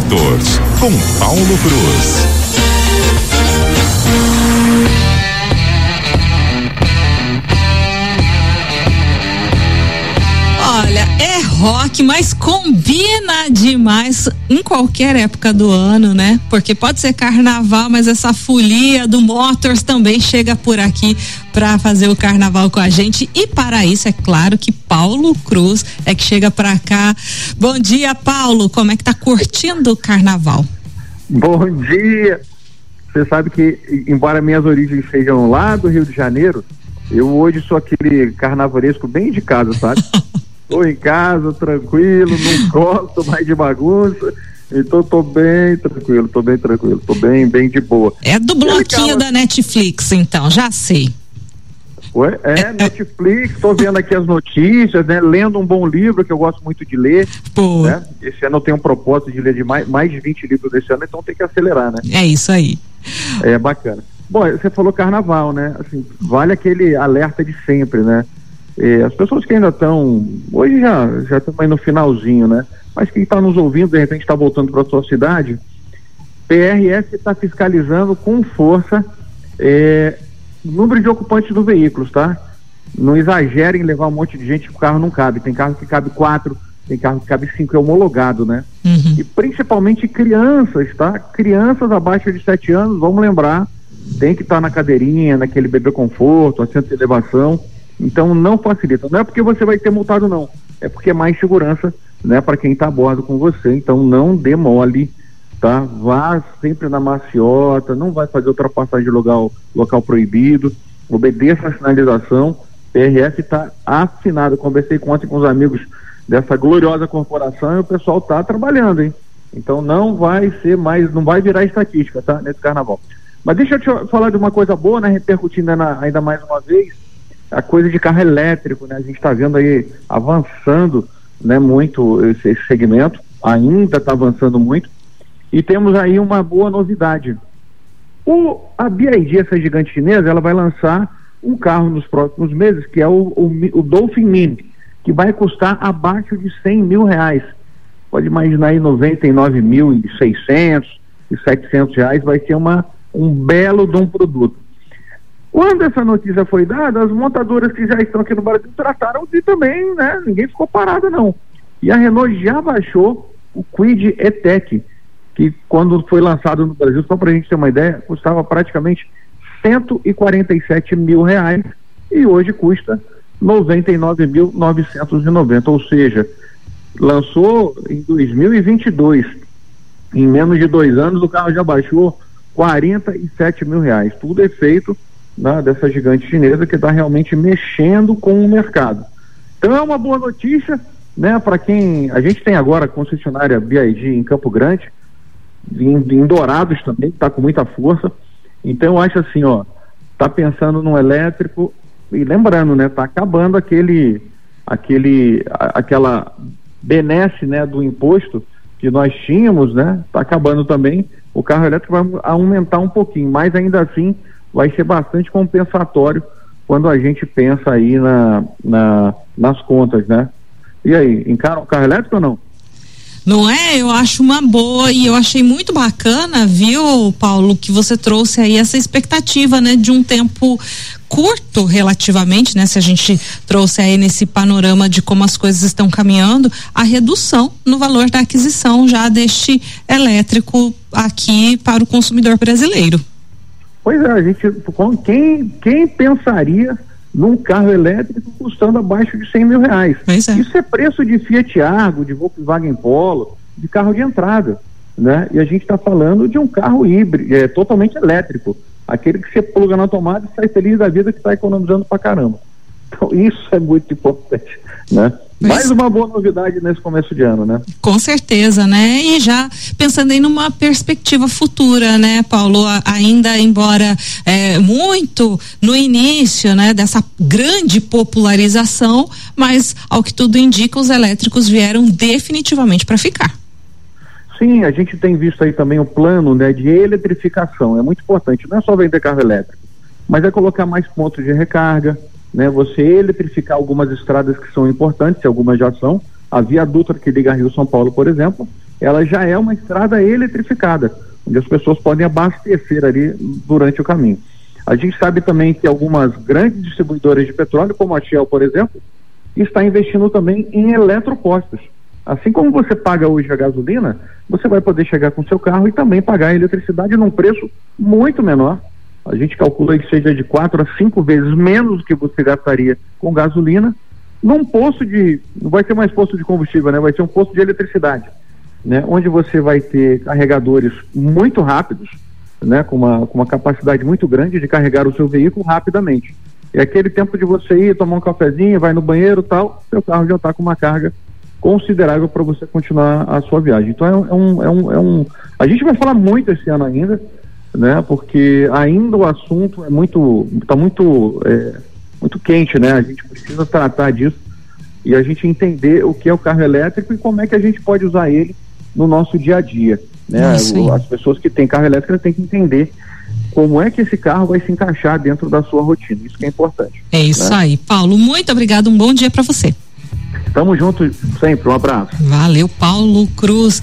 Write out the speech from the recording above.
Motors com Paulo Cruz. Rock, mas combina demais em qualquer época do ano, né? Porque pode ser carnaval, mas essa folia do Motors também chega por aqui para fazer o carnaval com a gente. E para isso, é claro que Paulo Cruz é que chega para cá. Bom dia, Paulo. Como é que tá curtindo o carnaval? Bom dia. Você sabe que, embora minhas origens sejam lá do Rio de Janeiro, eu hoje sou aquele carnavoresco bem de casa, sabe? Estou em casa, tranquilo, não gosto mais de bagunça. Então tô bem tranquilo, tô bem tranquilo, tô bem, bem de boa. É do bloquinho da Netflix, então, já sei. Ué, é, é, Netflix, tô vendo aqui as notícias, né? Lendo um bom livro que eu gosto muito de ler. Pô. Né? Esse ano eu tenho um propósito de ler de mais, mais de 20 livros desse ano, então tem que acelerar, né? É isso aí. É bacana. Bom, você falou carnaval, né? Assim, vale aquele alerta de sempre, né? É, as pessoas que ainda estão, hoje já já estamos aí no finalzinho, né? Mas quem está nos ouvindo, de repente está voltando para a sua cidade, PRS está fiscalizando com força é, o número de ocupantes do veículo, tá? Não exagerem em levar um monte de gente que o carro não cabe. Tem carro que cabe quatro, tem carro que cabe cinco, é homologado, né? Uhum. E principalmente crianças, tá? Crianças abaixo de sete anos, vamos lembrar, tem que estar tá na cadeirinha, naquele bebê conforto, assento de elevação então não facilita. Não é porque você vai ter multado, não. É porque é mais segurança né, para quem está a bordo com você. Então não demole, tá? Vá sempre na maciota, não vai fazer ultrapassagem de local, local proibido, obedeça a sinalização. PRS está assinado. Conversei com ontem com os amigos dessa gloriosa corporação e o pessoal está trabalhando, hein? Então não vai ser mais, não vai virar estatística, tá? Nesse carnaval. Mas deixa eu te falar de uma coisa boa, né? Repercutindo ainda mais uma vez a coisa de carro elétrico, né? A gente está vendo aí avançando, né? Muito esse, esse segmento, ainda está avançando muito. E temos aí uma boa novidade. O, a BID, essa gigante chinesa, ela vai lançar um carro nos próximos meses, que é o, o, o Dolphin Mini, que vai custar abaixo de 100 mil reais. Pode imaginar aí 99.600 e 700 reais, vai ser uma, um belo de um produto. Quando essa notícia foi dada, as montadoras que já estão aqui no Brasil trataram de também, né? Ninguém ficou parado, não. E a Renault já baixou o Quid E-Tech, que quando foi lançado no Brasil, só para a gente ter uma ideia, custava praticamente 147 mil reais e hoje custa 99.990, ou seja, lançou em 2022, em menos de dois anos o carro já baixou 47 mil reais. Tudo é feito né, dessa gigante chinesa que está realmente mexendo com o mercado. Então é uma boa notícia, né, para quem a gente tem agora a concessionária BID em Campo Grande, em, em Dourados também, está com muita força. Então eu acho assim, ó, tá pensando no elétrico e lembrando, né, tá acabando aquele aquele a, aquela benesse, né, do imposto que nós tínhamos, né, tá acabando também. O carro elétrico vai aumentar um pouquinho, mas ainda assim vai ser bastante compensatório quando a gente pensa aí na, na, nas contas, né? E aí, encara o carro elétrico ou não? Não é? Eu acho uma boa e eu achei muito bacana, viu, Paulo, que você trouxe aí essa expectativa, né, de um tempo curto relativamente, né, se a gente trouxe aí nesse panorama de como as coisas estão caminhando, a redução no valor da aquisição já deste elétrico aqui para o consumidor brasileiro. Pois é, a gente, quem, quem pensaria num carro elétrico custando abaixo de 100 mil reais? É. Isso é preço de Fiat Argo, de Volkswagen Polo, de carro de entrada, né? E a gente está falando de um carro híbrido, é, totalmente elétrico, aquele que você pluga na tomada e sai feliz da vida que está economizando pra caramba. Então isso é muito importante, né? Mais uma boa novidade nesse começo de ano, né? Com certeza, né? E já pensando em numa perspectiva futura, né, Paulo? Ainda embora é, muito no início, né, dessa grande popularização, mas ao que tudo indica, os elétricos vieram definitivamente para ficar. Sim, a gente tem visto aí também o plano, né, de eletrificação. É muito importante. Não é só vender carro elétrico, mas é colocar mais pontos de recarga né, você eletrificar algumas estradas que são importantes, algumas já são. A Via Dutra que liga Rio São Paulo, por exemplo, ela já é uma estrada eletrificada, onde as pessoas podem abastecer ali durante o caminho. A gente sabe também que algumas grandes distribuidoras de petróleo, como a Shell, por exemplo, está investindo também em eletropostos. Assim como você paga hoje a gasolina, você vai poder chegar com seu carro e também pagar a eletricidade num preço muito menor. A gente calcula que seja de quatro a cinco vezes menos do que você gastaria com gasolina num posto de. Não vai ser mais posto de combustível, né? Vai ser um posto de eletricidade. Né? Onde você vai ter carregadores muito rápidos, né? Com uma, com uma capacidade muito grande de carregar o seu veículo rapidamente. E aquele tempo de você ir tomar um cafezinho, vai no banheiro tal, seu carro já está com uma carga considerável para você continuar a sua viagem. Então é um, é, um, é um. A gente vai falar muito esse ano ainda, né? Porque ainda o assunto é muito. está muito. É, muito quente, né? A gente precisa tratar disso e a gente entender o que é o carro elétrico e como é que a gente pode usar ele no nosso dia a dia. Né? As pessoas que têm carro elétrico têm que entender como é que esse carro vai se encaixar dentro da sua rotina. Isso que é importante. É isso né? aí. Paulo, muito obrigado. Um bom dia para você. Tamo junto sempre. Um abraço. Valeu, Paulo Cruz.